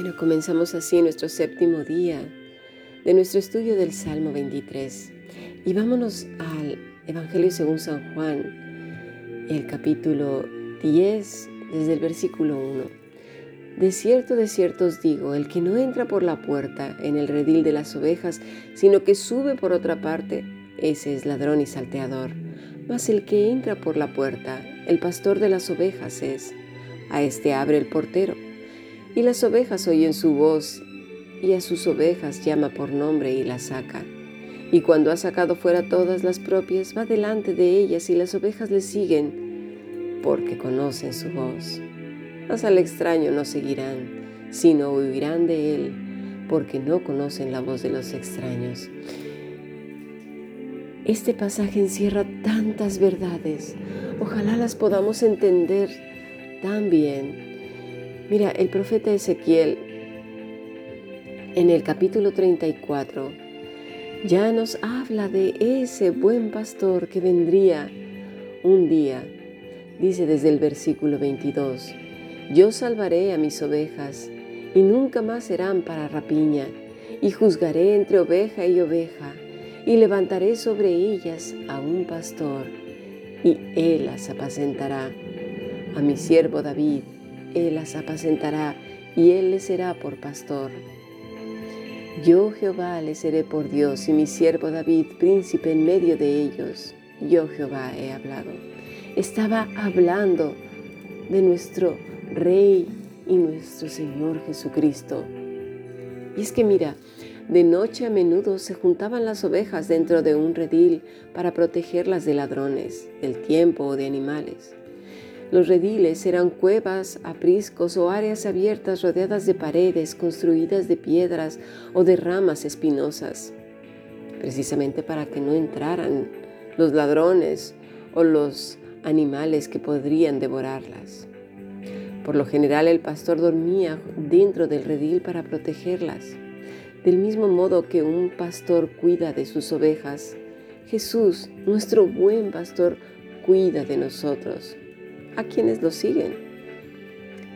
Bueno, comenzamos así nuestro séptimo día de nuestro estudio del Salmo 23 y vámonos al Evangelio según San Juan, el capítulo 10, desde el versículo 1. De cierto, de cierto os digo, el que no entra por la puerta en el redil de las ovejas, sino que sube por otra parte, ese es ladrón y salteador. Mas el que entra por la puerta, el pastor de las ovejas es, a este abre el portero y las ovejas oyen su voz, y a sus ovejas llama por nombre y las saca. Y cuando ha sacado fuera todas las propias, va delante de ellas y las ovejas le siguen, porque conocen su voz. Mas al extraño no seguirán, sino huirán de él, porque no conocen la voz de los extraños. Este pasaje encierra tantas verdades. Ojalá las podamos entender tan bien Mira, el profeta Ezequiel en el capítulo 34 ya nos habla de ese buen pastor que vendría un día. Dice desde el versículo 22, yo salvaré a mis ovejas y nunca más serán para rapiña, y juzgaré entre oveja y oveja, y levantaré sobre ellas a un pastor, y él las apacentará. A mi siervo David, él las apacentará y Él les será por pastor. Yo Jehová les seré por Dios y mi siervo David príncipe en medio de ellos. Yo Jehová he hablado. Estaba hablando de nuestro Rey y nuestro Señor Jesucristo. Y es que mira, de noche a menudo se juntaban las ovejas dentro de un redil para protegerlas de ladrones, del tiempo o de animales. Los rediles eran cuevas, apriscos o áreas abiertas rodeadas de paredes construidas de piedras o de ramas espinosas, precisamente para que no entraran los ladrones o los animales que podrían devorarlas. Por lo general el pastor dormía dentro del redil para protegerlas. Del mismo modo que un pastor cuida de sus ovejas, Jesús, nuestro buen pastor, cuida de nosotros a quienes lo siguen.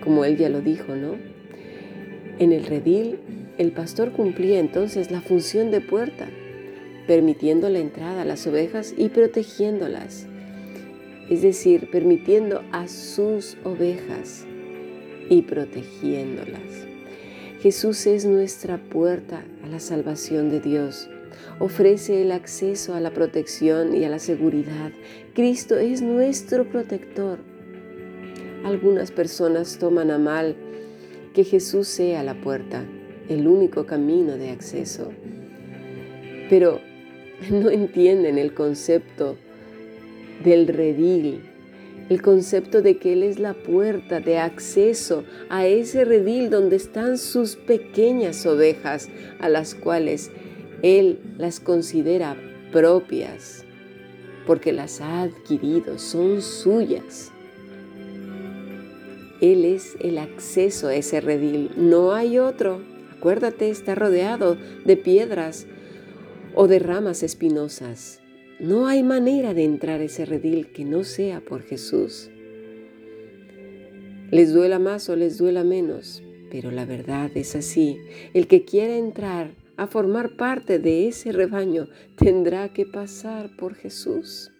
Como él ya lo dijo, ¿no? En el redil, el pastor cumplía entonces la función de puerta, permitiendo la entrada a las ovejas y protegiéndolas, es decir, permitiendo a sus ovejas y protegiéndolas. Jesús es nuestra puerta a la salvación de Dios. Ofrece el acceso a la protección y a la seguridad. Cristo es nuestro protector algunas personas toman a mal que Jesús sea la puerta, el único camino de acceso. Pero no entienden el concepto del redil, el concepto de que Él es la puerta de acceso a ese redil donde están sus pequeñas ovejas, a las cuales Él las considera propias, porque las ha adquirido, son suyas. Él es el acceso a ese redil, no hay otro. Acuérdate, está rodeado de piedras o de ramas espinosas. No hay manera de entrar a ese redil que no sea por Jesús. Les duela más o les duela menos, pero la verdad es así. El que quiera entrar a formar parte de ese rebaño tendrá que pasar por Jesús.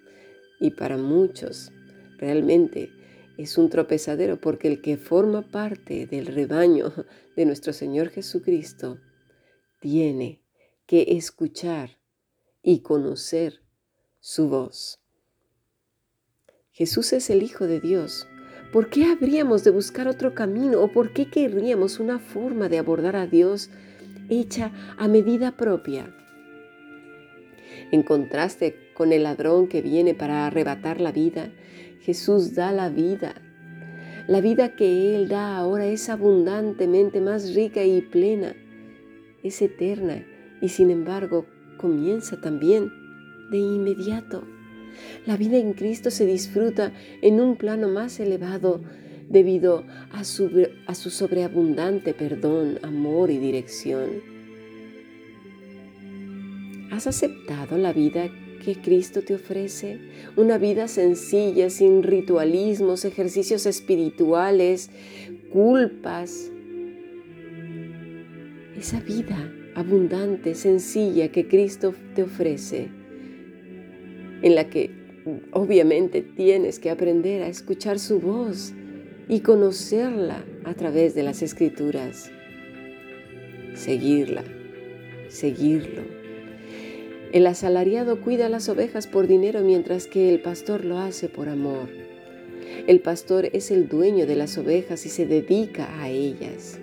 Y para muchos, realmente, es un tropezadero porque el que forma parte del rebaño de nuestro Señor Jesucristo tiene que escuchar y conocer su voz. Jesús es el Hijo de Dios. ¿Por qué habríamos de buscar otro camino o por qué querríamos una forma de abordar a Dios hecha a medida propia? En contraste con el ladrón que viene para arrebatar la vida, Jesús da la vida. La vida que Él da ahora es abundantemente más rica y plena, es eterna y sin embargo comienza también de inmediato. La vida en Cristo se disfruta en un plano más elevado debido a su, a su sobreabundante perdón, amor y dirección. ¿Has aceptado la vida que Cristo te ofrece, una vida sencilla, sin ritualismos, ejercicios espirituales, culpas, esa vida abundante, sencilla que Cristo te ofrece, en la que obviamente tienes que aprender a escuchar su voz y conocerla a través de las escrituras. Seguirla, seguirlo. El asalariado cuida las ovejas por dinero mientras que el pastor lo hace por amor. El pastor es el dueño de las ovejas y se dedica a ellas.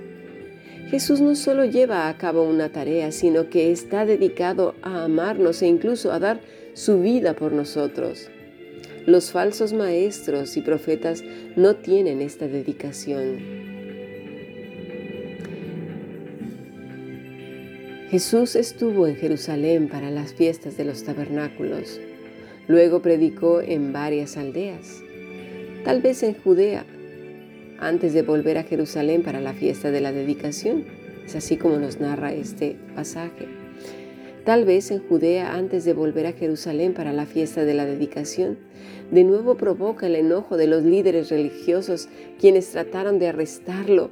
Jesús no solo lleva a cabo una tarea, sino que está dedicado a amarnos e incluso a dar su vida por nosotros. Los falsos maestros y profetas no tienen esta dedicación. Jesús estuvo en Jerusalén para las fiestas de los tabernáculos. Luego predicó en varias aldeas, tal vez en Judea, antes de volver a Jerusalén para la fiesta de la dedicación. Es así como nos narra este pasaje. Tal vez en Judea antes de volver a Jerusalén para la fiesta de la dedicación. De nuevo provoca el enojo de los líderes religiosos quienes trataron de arrestarlo.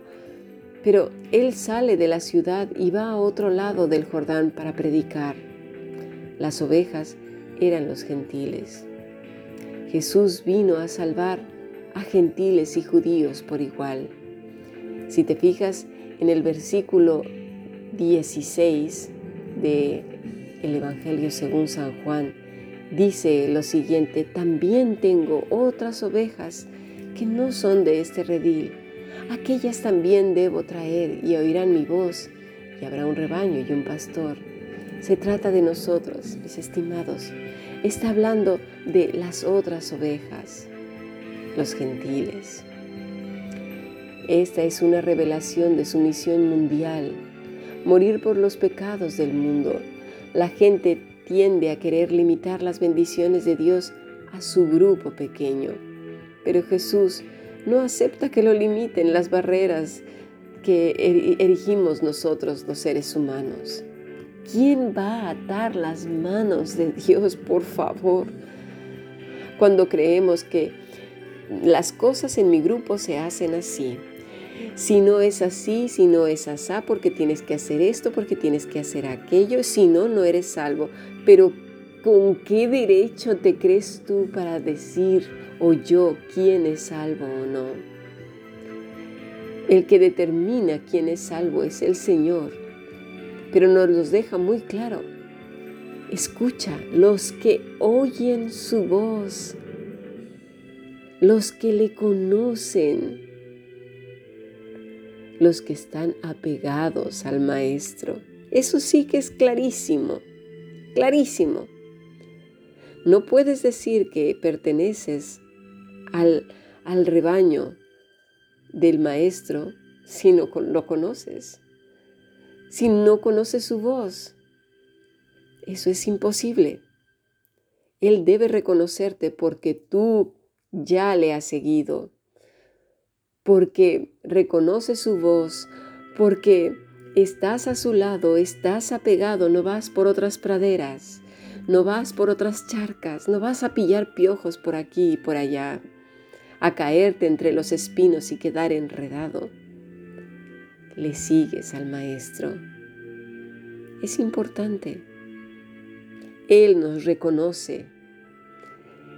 Pero él sale de la ciudad y va a otro lado del Jordán para predicar. Las ovejas eran los gentiles. Jesús vino a salvar a gentiles y judíos por igual. Si te fijas en el versículo 16 de el Evangelio según San Juan, dice lo siguiente, también tengo otras ovejas que no son de este redil. Aquellas también debo traer y oirán mi voz y habrá un rebaño y un pastor. Se trata de nosotros, mis estimados. Está hablando de las otras ovejas los gentiles. Esta es una revelación de su misión mundial, morir por los pecados del mundo. La gente tiende a querer limitar las bendiciones de Dios a su grupo pequeño, pero Jesús no acepta que lo limiten las barreras que erigimos nosotros los seres humanos. ¿Quién va a atar las manos de Dios, por favor? Cuando creemos que las cosas en mi grupo se hacen así. Si no es así, si no es asá, porque tienes que hacer esto, porque tienes que hacer aquello, si no, no eres salvo. Pero ¿con qué derecho te crees tú para decir o yo quién es salvo o no? El que determina quién es salvo es el Señor, pero nos los deja muy claro. Escucha, los que oyen su voz los que le conocen, los que están apegados al Maestro. Eso sí que es clarísimo, clarísimo. No puedes decir que perteneces al, al rebaño del Maestro si no lo conoces, si no conoces su voz. Eso es imposible. Él debe reconocerte porque tú ya le has seguido, porque reconoce su voz, porque estás a su lado, estás apegado, no vas por otras praderas, no vas por otras charcas, no vas a pillar piojos por aquí y por allá, a caerte entre los espinos y quedar enredado. Le sigues al Maestro. Es importante. Él nos reconoce.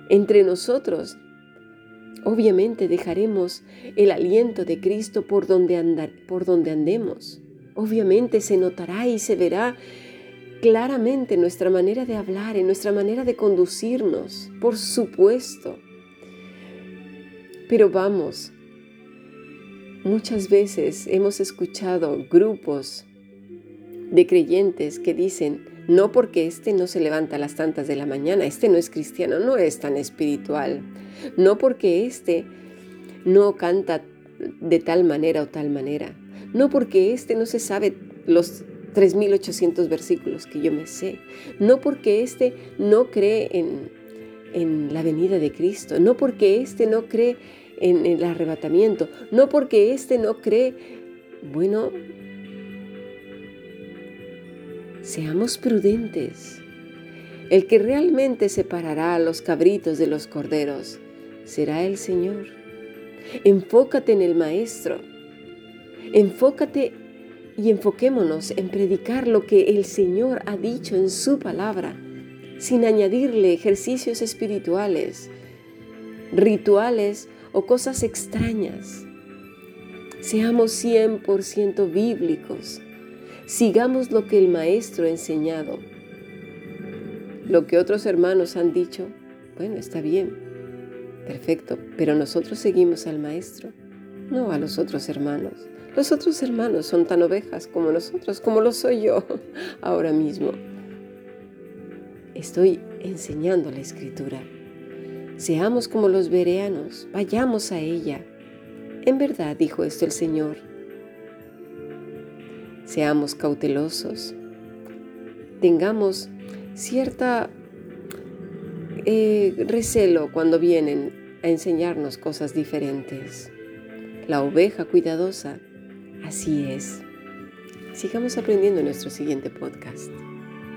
Entre nosotros Obviamente dejaremos el aliento de Cristo por donde, andar, por donde andemos. Obviamente se notará y se verá claramente nuestra manera de hablar, en nuestra manera de conducirnos, por supuesto. Pero vamos, muchas veces hemos escuchado grupos de creyentes que dicen, no porque este no se levanta a las tantas de la mañana, este no es cristiano, no es tan espiritual. No porque este no canta de tal manera o tal manera. No porque este no se sabe los 3.800 versículos que yo me sé. No porque este no cree en, en la venida de Cristo. No porque este no cree en el arrebatamiento. No porque este no cree, bueno, Seamos prudentes. El que realmente separará a los cabritos de los corderos será el Señor. Enfócate en el Maestro. Enfócate y enfoquémonos en predicar lo que el Señor ha dicho en su palabra, sin añadirle ejercicios espirituales, rituales o cosas extrañas. Seamos 100% bíblicos. Sigamos lo que el Maestro ha enseñado. Lo que otros hermanos han dicho, bueno, está bien, perfecto, pero nosotros seguimos al Maestro, no a los otros hermanos. Los otros hermanos son tan ovejas como nosotros, como lo soy yo ahora mismo. Estoy enseñando la escritura. Seamos como los bereanos, vayamos a ella. En verdad dijo esto el Señor. Seamos cautelosos. Tengamos cierta eh, recelo cuando vienen a enseñarnos cosas diferentes. La oveja cuidadosa Así es. Sigamos aprendiendo en nuestro siguiente podcast.